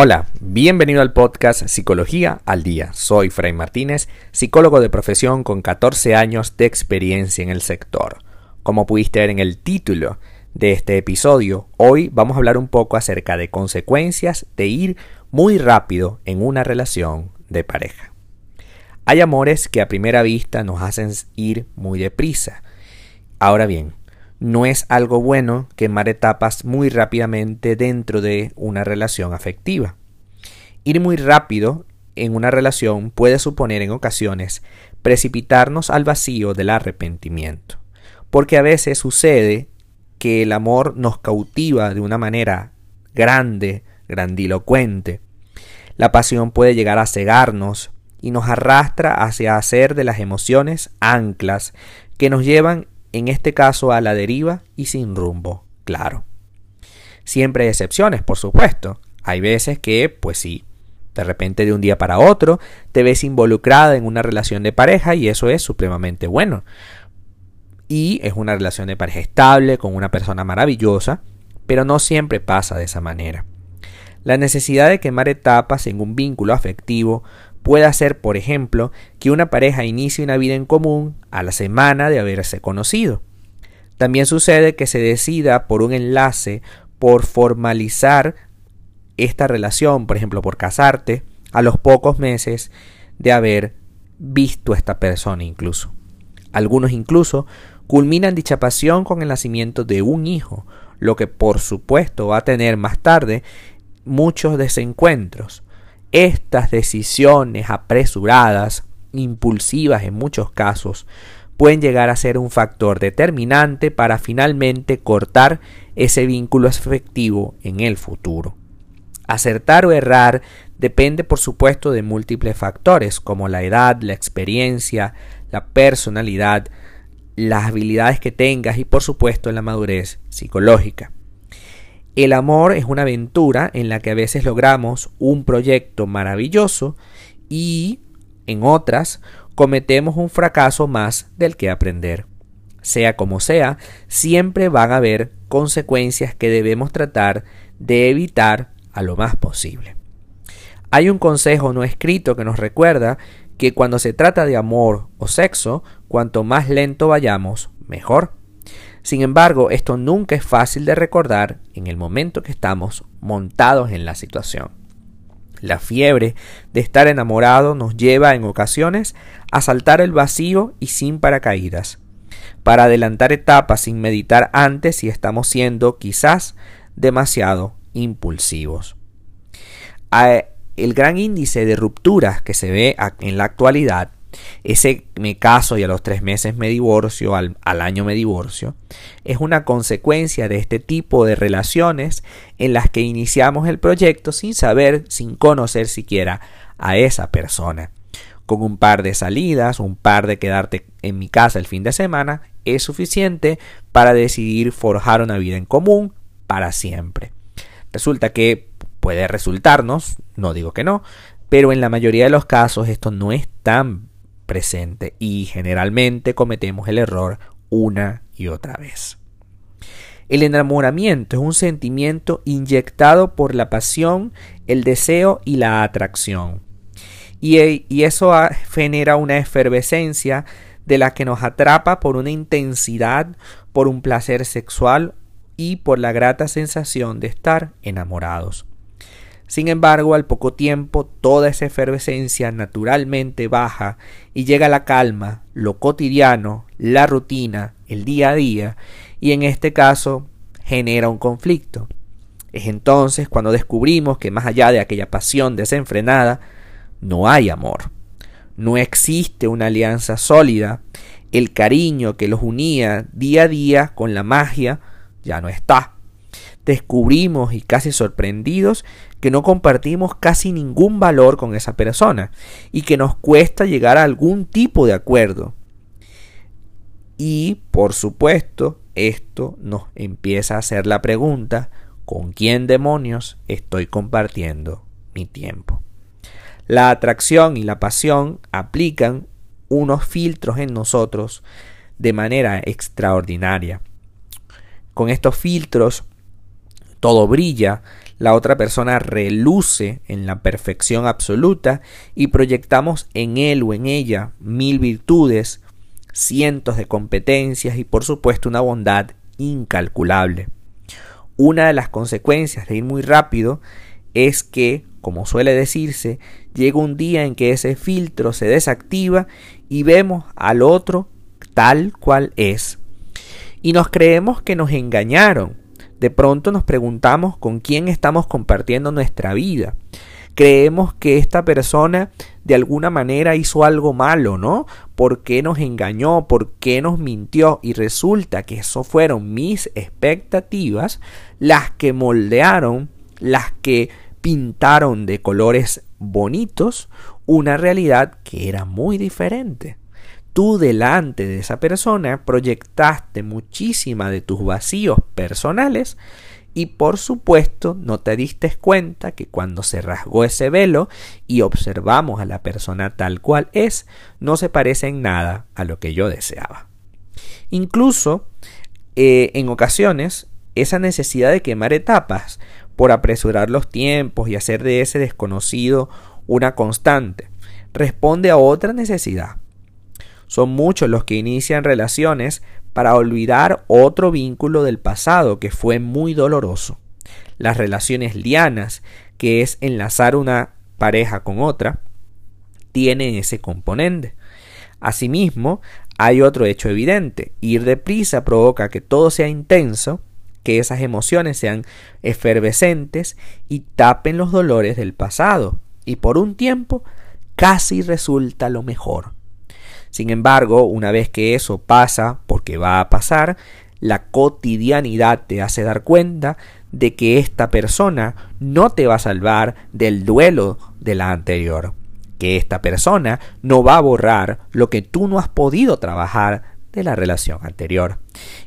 Hola, bienvenido al podcast Psicología al Día. Soy Fray Martínez, psicólogo de profesión con 14 años de experiencia en el sector. Como pudiste ver en el título de este episodio, hoy vamos a hablar un poco acerca de consecuencias de ir muy rápido en una relación de pareja. Hay amores que a primera vista nos hacen ir muy deprisa. Ahora bien, no es algo bueno quemar etapas muy rápidamente dentro de una relación afectiva. Ir muy rápido en una relación puede suponer en ocasiones precipitarnos al vacío del arrepentimiento, porque a veces sucede que el amor nos cautiva de una manera grande, grandilocuente. La pasión puede llegar a cegarnos y nos arrastra hacia hacer de las emociones anclas que nos llevan en este caso a la deriva y sin rumbo, claro. Siempre hay excepciones, por supuesto. Hay veces que, pues sí, de repente de un día para otro te ves involucrada en una relación de pareja y eso es supremamente bueno. Y es una relación de pareja estable, con una persona maravillosa, pero no siempre pasa de esa manera. La necesidad de quemar etapas en un vínculo afectivo puede hacer, por ejemplo, que una pareja inicie una vida en común a la semana de haberse conocido. También sucede que se decida por un enlace, por formalizar esta relación, por ejemplo, por casarte, a los pocos meses de haber visto a esta persona incluso. Algunos incluso culminan dicha pasión con el nacimiento de un hijo, lo que por supuesto va a tener más tarde muchos desencuentros, estas decisiones apresuradas, impulsivas en muchos casos, pueden llegar a ser un factor determinante para finalmente cortar ese vínculo efectivo en el futuro. Acertar o errar depende por supuesto de múltiples factores como la edad, la experiencia, la personalidad, las habilidades que tengas y por supuesto la madurez psicológica. El amor es una aventura en la que a veces logramos un proyecto maravilloso y en otras cometemos un fracaso más del que aprender. Sea como sea, siempre van a haber consecuencias que debemos tratar de evitar a lo más posible. Hay un consejo no escrito que nos recuerda que cuando se trata de amor o sexo, cuanto más lento vayamos, mejor. Sin embargo, esto nunca es fácil de recordar en el momento que estamos montados en la situación. La fiebre de estar enamorado nos lleva en ocasiones a saltar el vacío y sin paracaídas, para adelantar etapas sin meditar antes si estamos siendo quizás demasiado impulsivos. El gran índice de rupturas que se ve en la actualidad ese me caso y a los tres meses me divorcio, al, al, año me divorcio, es una consecuencia de este tipo de relaciones en las que iniciamos el proyecto sin saber, sin conocer siquiera a esa persona. Con un par de salidas, un par de quedarte en mi casa el fin de semana, es suficiente para decidir forjar una vida en común para siempre. Resulta que puede resultarnos, no digo que no, pero en la mayoría de los casos esto no es tan presente y generalmente cometemos el error una y otra vez. El enamoramiento es un sentimiento inyectado por la pasión, el deseo y la atracción. Y, y eso genera una efervescencia de la que nos atrapa por una intensidad, por un placer sexual y por la grata sensación de estar enamorados. Sin embargo, al poco tiempo toda esa efervescencia naturalmente baja y llega la calma, lo cotidiano, la rutina, el día a día, y en este caso genera un conflicto. Es entonces cuando descubrimos que más allá de aquella pasión desenfrenada, no hay amor. No existe una alianza sólida, el cariño que los unía día a día con la magia ya no está descubrimos y casi sorprendidos que no compartimos casi ningún valor con esa persona y que nos cuesta llegar a algún tipo de acuerdo. Y, por supuesto, esto nos empieza a hacer la pregunta, ¿con quién demonios estoy compartiendo mi tiempo? La atracción y la pasión aplican unos filtros en nosotros de manera extraordinaria. Con estos filtros todo brilla, la otra persona reluce en la perfección absoluta y proyectamos en él o en ella mil virtudes, cientos de competencias y por supuesto una bondad incalculable. Una de las consecuencias de ir muy rápido es que, como suele decirse, llega un día en que ese filtro se desactiva y vemos al otro tal cual es. Y nos creemos que nos engañaron. De pronto nos preguntamos con quién estamos compartiendo nuestra vida. Creemos que esta persona de alguna manera hizo algo malo, ¿no? ¿Por qué nos engañó? ¿Por qué nos mintió? Y resulta que eso fueron mis expectativas las que moldearon, las que pintaron de colores bonitos una realidad que era muy diferente tú delante de esa persona proyectaste muchísima de tus vacíos personales y por supuesto no te diste cuenta que cuando se rasgó ese velo y observamos a la persona tal cual es, no se parece en nada a lo que yo deseaba. Incluso eh, en ocasiones esa necesidad de quemar etapas por apresurar los tiempos y hacer de ese desconocido una constante responde a otra necesidad son muchos los que inician relaciones para olvidar otro vínculo del pasado que fue muy doloroso. Las relaciones lianas, que es enlazar una pareja con otra, tienen ese componente. Asimismo, hay otro hecho evidente. Ir deprisa provoca que todo sea intenso, que esas emociones sean efervescentes y tapen los dolores del pasado. Y por un tiempo casi resulta lo mejor. Sin embargo, una vez que eso pasa, porque va a pasar, la cotidianidad te hace dar cuenta de que esta persona no te va a salvar del duelo de la anterior, que esta persona no va a borrar lo que tú no has podido trabajar de la relación anterior.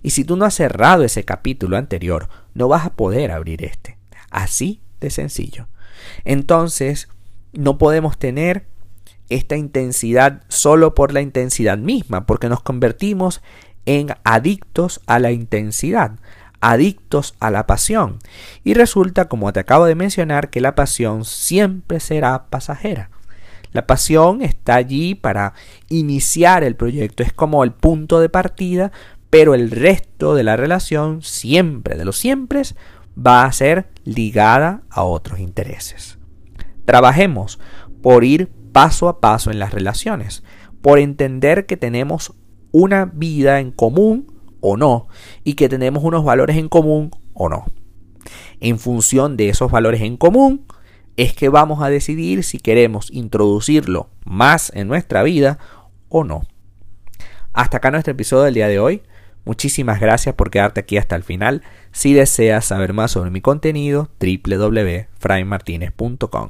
Y si tú no has cerrado ese capítulo anterior, no vas a poder abrir este. Así de sencillo. Entonces, no podemos tener esta intensidad solo por la intensidad misma, porque nos convertimos en adictos a la intensidad, adictos a la pasión. Y resulta, como te acabo de mencionar, que la pasión siempre será pasajera. La pasión está allí para iniciar el proyecto, es como el punto de partida, pero el resto de la relación, siempre de los siempre, va a ser ligada a otros intereses. Trabajemos por ir paso a paso en las relaciones, por entender que tenemos una vida en común o no, y que tenemos unos valores en común o no. En función de esos valores en común, es que vamos a decidir si queremos introducirlo más en nuestra vida o no. Hasta acá nuestro episodio del día de hoy. Muchísimas gracias por quedarte aquí hasta el final. Si deseas saber más sobre mi contenido, www.fraymartinez.com.